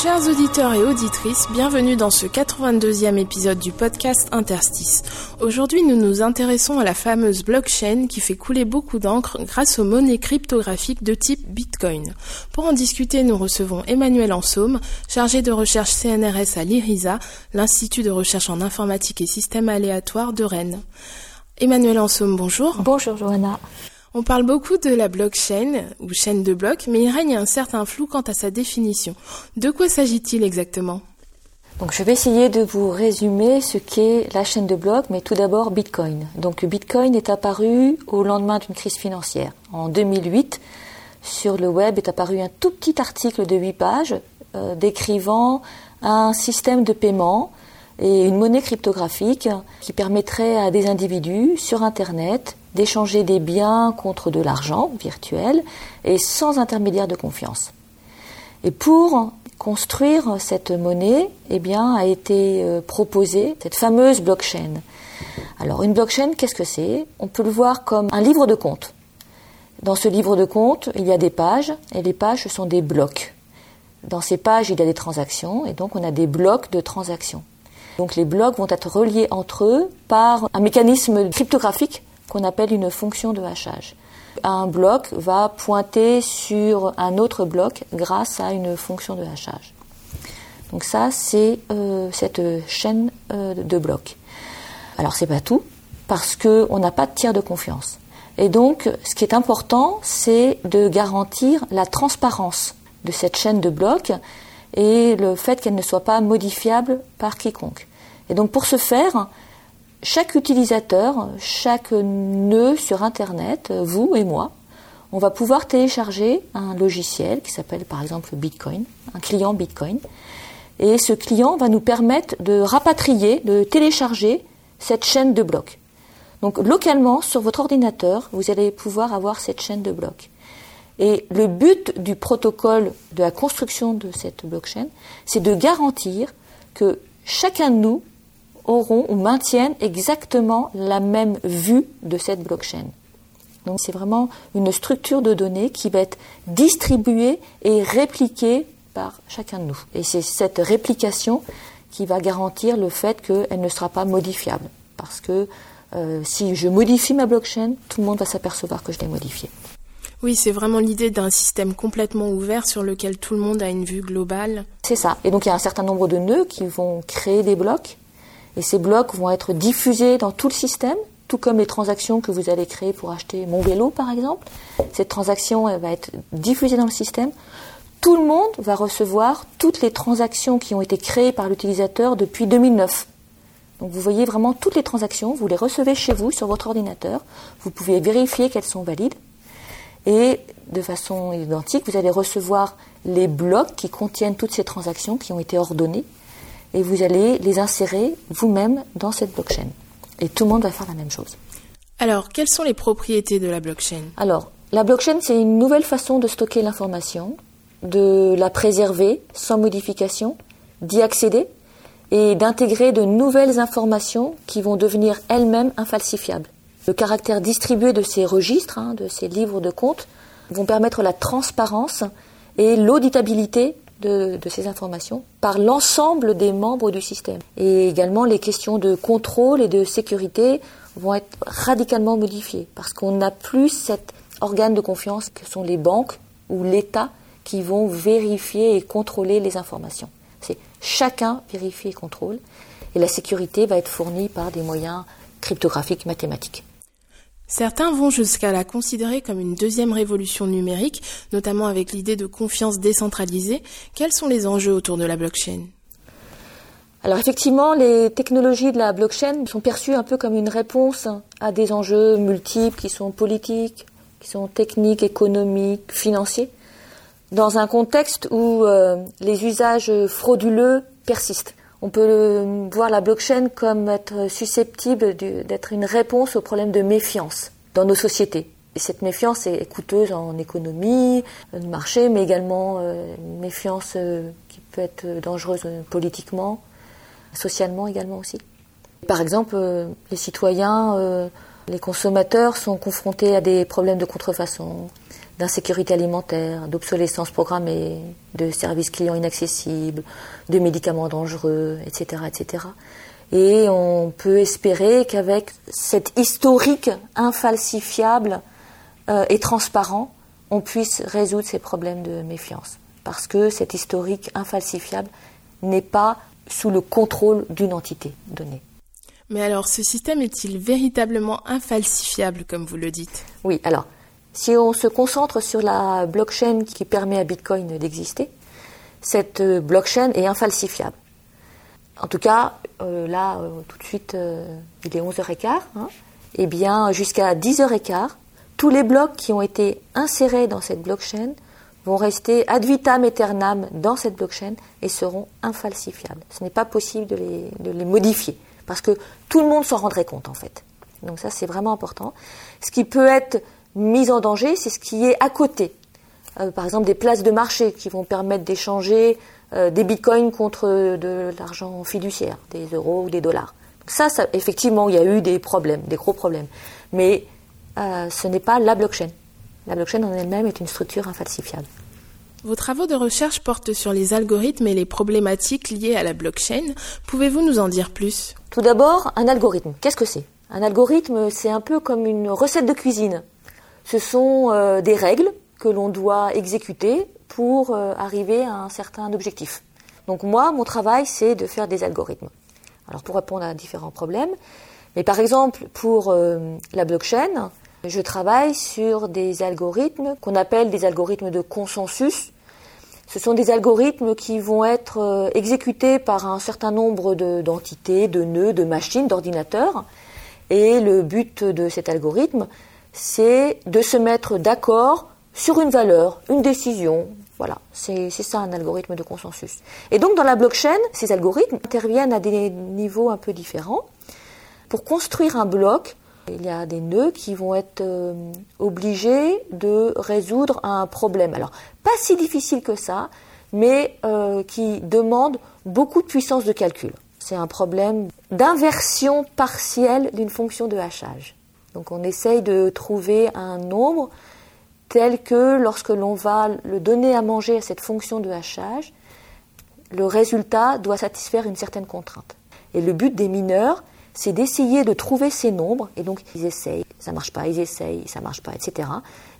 Chers auditeurs et auditrices, bienvenue dans ce 82e épisode du podcast Interstice. Aujourd'hui, nous nous intéressons à la fameuse blockchain qui fait couler beaucoup d'encre grâce aux monnaies cryptographiques de type Bitcoin. Pour en discuter, nous recevons Emmanuel Ansaume, chargé de recherche CNRS à l'IRISA, l'Institut de recherche en informatique et systèmes aléatoires de Rennes. Emmanuel Ansaume, bonjour. Bonjour Johanna. On parle beaucoup de la blockchain ou chaîne de blocs, mais il règne un certain flou quant à sa définition. De quoi s'agit-il exactement? Je vais essayer de vous résumer ce qu'est la chaîne de blocs, mais tout d'abord Bitcoin. Donc Bitcoin est apparu au lendemain d'une crise financière. En 2008, sur le web est apparu un tout petit article de 8 pages euh, décrivant un système de paiement et une monnaie cryptographique qui permettrait à des individus sur Internet d'échanger des biens contre de l'argent virtuel et sans intermédiaire de confiance. Et pour construire cette monnaie, eh bien, a été euh, proposée cette fameuse blockchain. Alors, une blockchain, qu'est-ce que c'est? On peut le voir comme un livre de compte. Dans ce livre de compte, il y a des pages, et les pages, sont des blocs. Dans ces pages, il y a des transactions, et donc on a des blocs de transactions. Donc les blocs vont être reliés entre eux par un mécanisme cryptographique qu'on appelle une fonction de hachage. Un bloc va pointer sur un autre bloc grâce à une fonction de hachage. Donc ça, c'est euh, cette chaîne euh, de blocs. Alors c'est pas tout, parce qu'on n'a pas de tiers de confiance. Et donc, ce qui est important, c'est de garantir la transparence de cette chaîne de blocs et le fait qu'elle ne soit pas modifiable par quiconque. Et donc, pour ce faire, chaque utilisateur, chaque nœud sur Internet, vous et moi, on va pouvoir télécharger un logiciel qui s'appelle par exemple Bitcoin, un client Bitcoin. Et ce client va nous permettre de rapatrier, de télécharger cette chaîne de blocs. Donc localement, sur votre ordinateur, vous allez pouvoir avoir cette chaîne de blocs. Et le but du protocole de la construction de cette blockchain, c'est de garantir que chacun de nous auront ou maintiennent exactement la même vue de cette blockchain. Donc c'est vraiment une structure de données qui va être distribuée et répliquée par chacun de nous. Et c'est cette réplication qui va garantir le fait qu'elle ne sera pas modifiable. Parce que euh, si je modifie ma blockchain, tout le monde va s'apercevoir que je l'ai modifiée. Oui, c'est vraiment l'idée d'un système complètement ouvert sur lequel tout le monde a une vue globale. C'est ça. Et donc il y a un certain nombre de nœuds qui vont créer des blocs. Et ces blocs vont être diffusés dans tout le système, tout comme les transactions que vous allez créer pour acheter mon vélo, par exemple. Cette transaction va être diffusée dans le système. Tout le monde va recevoir toutes les transactions qui ont été créées par l'utilisateur depuis 2009. Donc vous voyez vraiment toutes les transactions, vous les recevez chez vous sur votre ordinateur, vous pouvez vérifier qu'elles sont valides. Et de façon identique, vous allez recevoir les blocs qui contiennent toutes ces transactions qui ont été ordonnées et vous allez les insérer vous-même dans cette blockchain. Et tout le monde va faire la même chose. Alors, quelles sont les propriétés de la blockchain? Alors, la blockchain, c'est une nouvelle façon de stocker l'information, de la préserver sans modification, d'y accéder et d'intégrer de nouvelles informations qui vont devenir elles-mêmes infalsifiables. Le caractère distribué de ces registres, hein, de ces livres de comptes, vont permettre la transparence et l'auditabilité de, ces informations par l'ensemble des membres du système. Et également, les questions de contrôle et de sécurité vont être radicalement modifiées parce qu'on n'a plus cet organe de confiance que sont les banques ou l'État qui vont vérifier et contrôler les informations. C'est chacun vérifie et contrôle et la sécurité va être fournie par des moyens cryptographiques mathématiques. Certains vont jusqu'à la considérer comme une deuxième révolution numérique, notamment avec l'idée de confiance décentralisée. Quels sont les enjeux autour de la blockchain? Alors effectivement, les technologies de la blockchain sont perçues un peu comme une réponse à des enjeux multiples qui sont politiques, qui sont techniques, économiques, financiers, dans un contexte où euh, les usages frauduleux persistent. On peut voir la blockchain comme être susceptible d'être une réponse aux problèmes de méfiance dans nos sociétés. Et cette méfiance est coûteuse en économie, de marché, mais également euh, une méfiance euh, qui peut être dangereuse politiquement, socialement également aussi. Par exemple, les citoyens, les consommateurs sont confrontés à des problèmes de contrefaçon, d'insécurité alimentaire, d'obsolescence programmée, de services clients inaccessibles, de médicaments dangereux, etc., etc. Et on peut espérer qu'avec cet historique infalsifiable euh, et transparent, on puisse résoudre ces problèmes de méfiance. Parce que cet historique infalsifiable n'est pas sous le contrôle d'une entité donnée. Mais alors, ce système est-il véritablement infalsifiable, comme vous le dites? Oui, alors, si on se concentre sur la blockchain qui permet à Bitcoin d'exister, cette euh, blockchain est infalsifiable. En tout cas, euh, là, euh, tout de suite, il est 11h15. Hein, eh bien, jusqu'à 10h15, tous les blocs qui ont été insérés dans cette blockchain vont rester ad vitam aeternam dans cette blockchain et seront infalsifiables. Ce n'est pas possible de les, de les modifier parce que tout le monde s'en rendrait compte en fait. Donc ça c'est vraiment important. Ce qui peut être mis en danger, c'est ce qui est à côté. Euh, par exemple des places de marché qui vont permettre d'échanger euh, des bitcoins contre de l'argent fiduciaire, des euros ou des dollars. ça, ça, effectivement, il y a eu des problèmes, des gros problèmes. Mais euh, ce n'est pas la blockchain. La blockchain en elle-même est une structure infalsifiable. Vos travaux de recherche portent sur les algorithmes et les problématiques liées à la blockchain. Pouvez-vous nous en dire plus? Tout d'abord, un algorithme. Qu'est-ce que c'est? Un algorithme, c'est un peu comme une recette de cuisine. Ce sont euh, des règles que l'on doit exécuter pour euh, arriver à un certain objectif. Donc moi, mon travail, c'est de faire des algorithmes. Alors pour répondre à différents problèmes, mais par exemple pour euh, la blockchain, je travaille sur des algorithmes qu'on appelle des algorithmes de consensus. Ce sont des algorithmes qui vont être exécutés par un certain nombre d'entités, de, nœuds, de machines, d'ordinateurs. Et le but de cet algorithme, c'est de se mettre d'accord sur une valeur, une décision. Voilà, c'est ça un algorithme de consensus. Et donc dans la blockchain, ces algorithmes interviennent à des niveaux un peu différents. Pour construire un bloc, il y a des nœuds qui vont être euh, obligés de résoudre un problème. Alors, pas si difficile que ça, mais euh, qui demande beaucoup de puissance de calcul. C'est un problème d'inversion partielle d'une fonction de hachage. Donc on essaye de trouver un nombre tel que lorsque l'on va le donner à manger à cette fonction de hachage, le résultat doit satisfaire une certaine contrainte. Et le but des mineurs, c'est d'essayer de trouver ces nombres, et donc ils essayent, ça marche pas, ils essayent, ça marche pas, etc.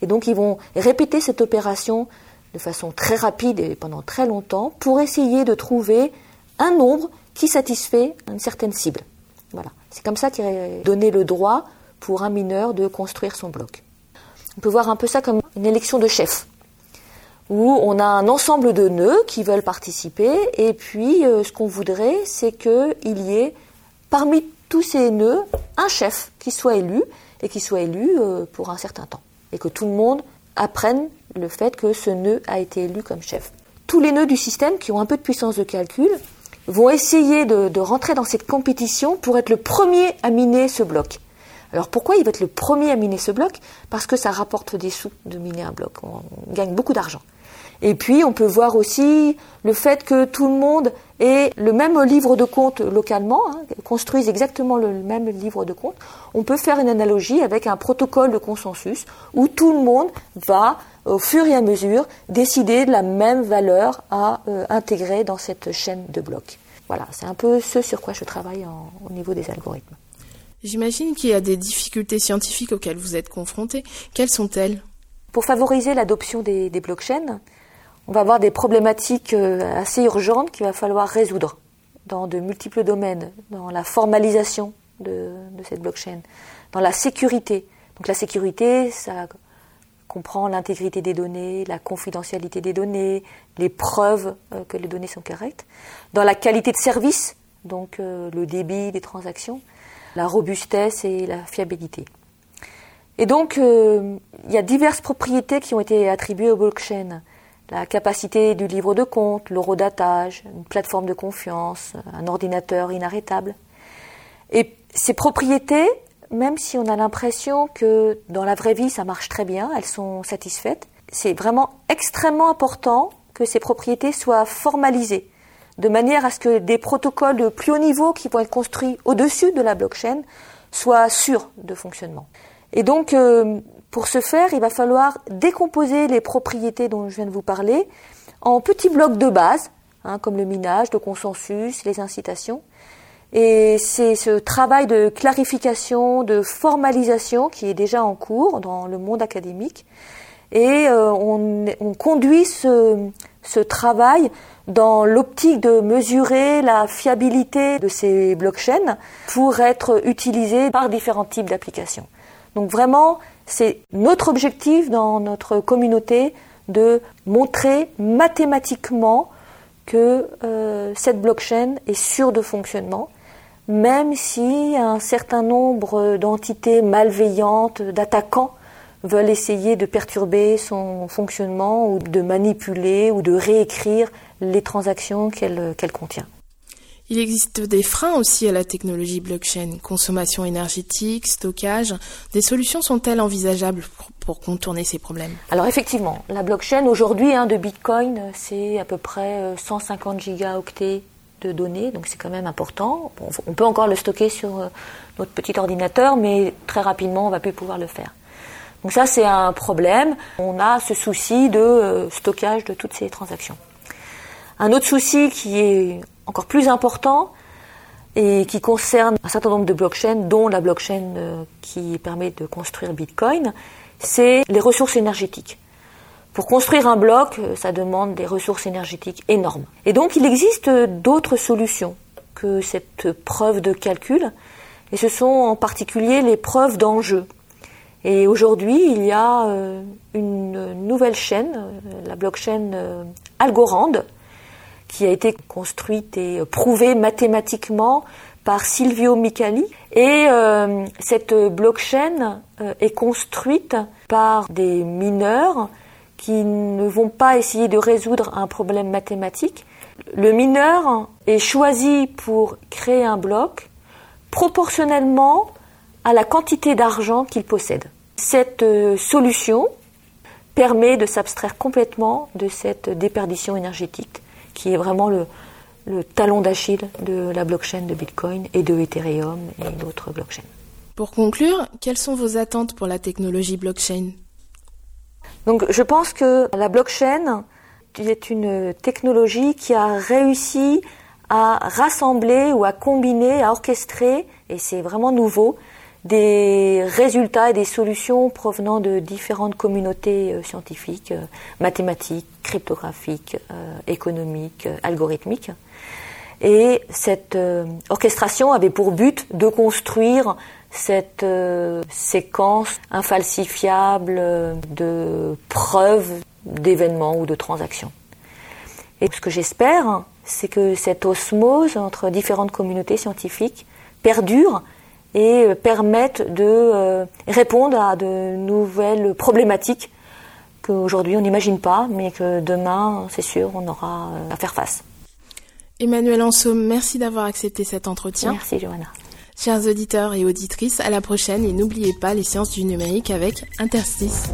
Et donc ils vont répéter cette opération de façon très rapide et pendant très longtemps pour essayer de trouver un nombre qui satisfait une certaine cible. Voilà. C'est comme ça qu'il est donné le droit pour un mineur de construire son bloc. On peut voir un peu ça comme une élection de chef, où on a un ensemble de nœuds qui veulent participer, et puis euh, ce qu'on voudrait, c'est qu'il y ait parmi tous ces nœuds un chef qui soit élu et qui soit élu euh, pour un certain temps. Et que tout le monde apprenne le fait que ce nœud a été élu comme chef. Tous les nœuds du système qui ont un peu de puissance de calcul vont essayer de, rentrer dans cette compétition pour être le premier à miner ce bloc. Alors pourquoi il va être le premier à miner ce bloc? Parce que ça rapporte des sous de miner un bloc. on gagne beaucoup d'argent. Et puis, on peut voir aussi le fait que tout le monde ait le même livre de compte localement, hein, construise exactement le même livre de compte. On peut faire une analogie avec un protocole de consensus où tout le monde va, au fur et à mesure, décider de la même valeur à euh, intégrer dans cette chaîne de blocs. Voilà, c'est un peu ce sur quoi je travaille au niveau des algorithmes. J'imagine qu'il y a des difficultés scientifiques auxquelles vous êtes confrontés. Quelles sont-elles? Pour favoriser l'adoption des blockchains, on va avoir des problématiques euh, assez urgentes qu'il va falloir résoudre dans de multiples domaines, dans la formalisation de, cette blockchain, dans la sécurité. Donc la sécurité, ça comprend l'intégrité des données, la confidentialité des données, les preuves euh, que les données sont correctes, dans la qualité de service, donc euh, le débit des transactions, la robustesse et la fiabilité. Et donc, il y a diverses propriétés qui ont été attribuées aux blockchains la capacité du livre de compte, l'eurodatage, une plateforme de confiance, un ordinateur inarrêtable. Et ces propriétés même si on a l'impression que dans la vraie vie ça marche très bien, elles sont satisfaites, c'est vraiment extrêmement important que ces propriétés soient formalisées, de manière à ce que des protocoles de plus haut niveau qui vont être construits au-dessus de la blockchain soient sûrs de fonctionnement. Et donc, euh, pour ce faire, il va falloir décomposer les propriétés dont je viens de vous parler en petits blocs de base, hein, comme le minage, le consensus, les incitations. Et c'est ce travail de clarification, de formalisation qui est déjà en cours dans le monde académique. Et euh, on, on, conduit ce, ce travail dans l'optique de mesurer la fiabilité de ces blockchains pour être utilisés par différents types d'applications. Donc vraiment, c'est notre objectif dans notre communauté de montrer mathématiquement que euh, cette blockchain est sûre de fonctionnement, même si un certain nombre d'entités malveillantes, d'attaquants, veulent essayer de perturber son fonctionnement ou de manipuler ou de réécrire les transactions qu'elle contient. Il existe des freins aussi à la technologie blockchain, consommation énergétique, stockage. Des solutions sont-elles envisageables pour, contourner ces problèmes? Alors effectivement, la blockchain aujourd'hui hein, de Bitcoin, c'est à peu près 150 euh, gigaoctets de données, donc c'est quand même important. on peut encore le stocker sur euh, notre petit ordinateur, mais très rapidement, on va plus pouvoir le faire. Donc ça, c'est un problème. On a ce souci de euh, stockage de toutes ces transactions. Un autre souci qui est encore plus important et qui concerne un certain nombre de blockchains, dont la blockchain euh, qui permet de construire Bitcoin, c'est les ressources énergétiques. Pour construire un bloc, euh, ça demande des ressources énergétiques énormes. Et donc il existe d'autres solutions que cette preuve de calcul, et ce sont en particulier les preuves d'enjeu. Et aujourd'hui, il y a euh, une nouvelle chaîne, la blockchain Algorand, qui a été construite et prouvée mathématiquement par Silvio Micali. Et euh, cette blockchain euh, est construite par des mineurs qui ne vont pas essayer de résoudre un problème mathématique. Le mineur est choisi pour créer un bloc proportionnellement à la quantité d'argent qu'il possède. Cette euh, solution permet de s'abstraire complètement de cette déperdition énergétique qui est vraiment le, talon d'Achille de la blockchain de Bitcoin et de Ethereum et d'autres blockchains. Pour conclure, quelles sont vos attentes pour la technologie blockchain? Donc, je pense que la blockchain est une technologie qui a réussi à rassembler ou à combiner, à orchestrer, et c'est vraiment nouveau, des résultats et des solutions provenant de différentes communautés euh, scientifiques, euh, mathématiques, cryptographiques, euh, économiques, algorithmiques. Et cette orchestration avait pour but de construire cette séquence infalsifiable de preuves d'événements ou de transactions. Et ce que j'espère, c'est que cette osmose entre différentes communautés scientifiques perdure et euh, permettent de euh, répondre à de nouvelles problématiques qu'aujourd'hui on n'imagine pas, mais que demain, c'est sûr, on aura euh, à faire face. Emmanuel Anso, merci d'avoir accepté cet entretien. Merci Johanna. Chers auditeurs et auditrices, à la prochaine et n'oubliez pas les sciences du numérique avec Interstice.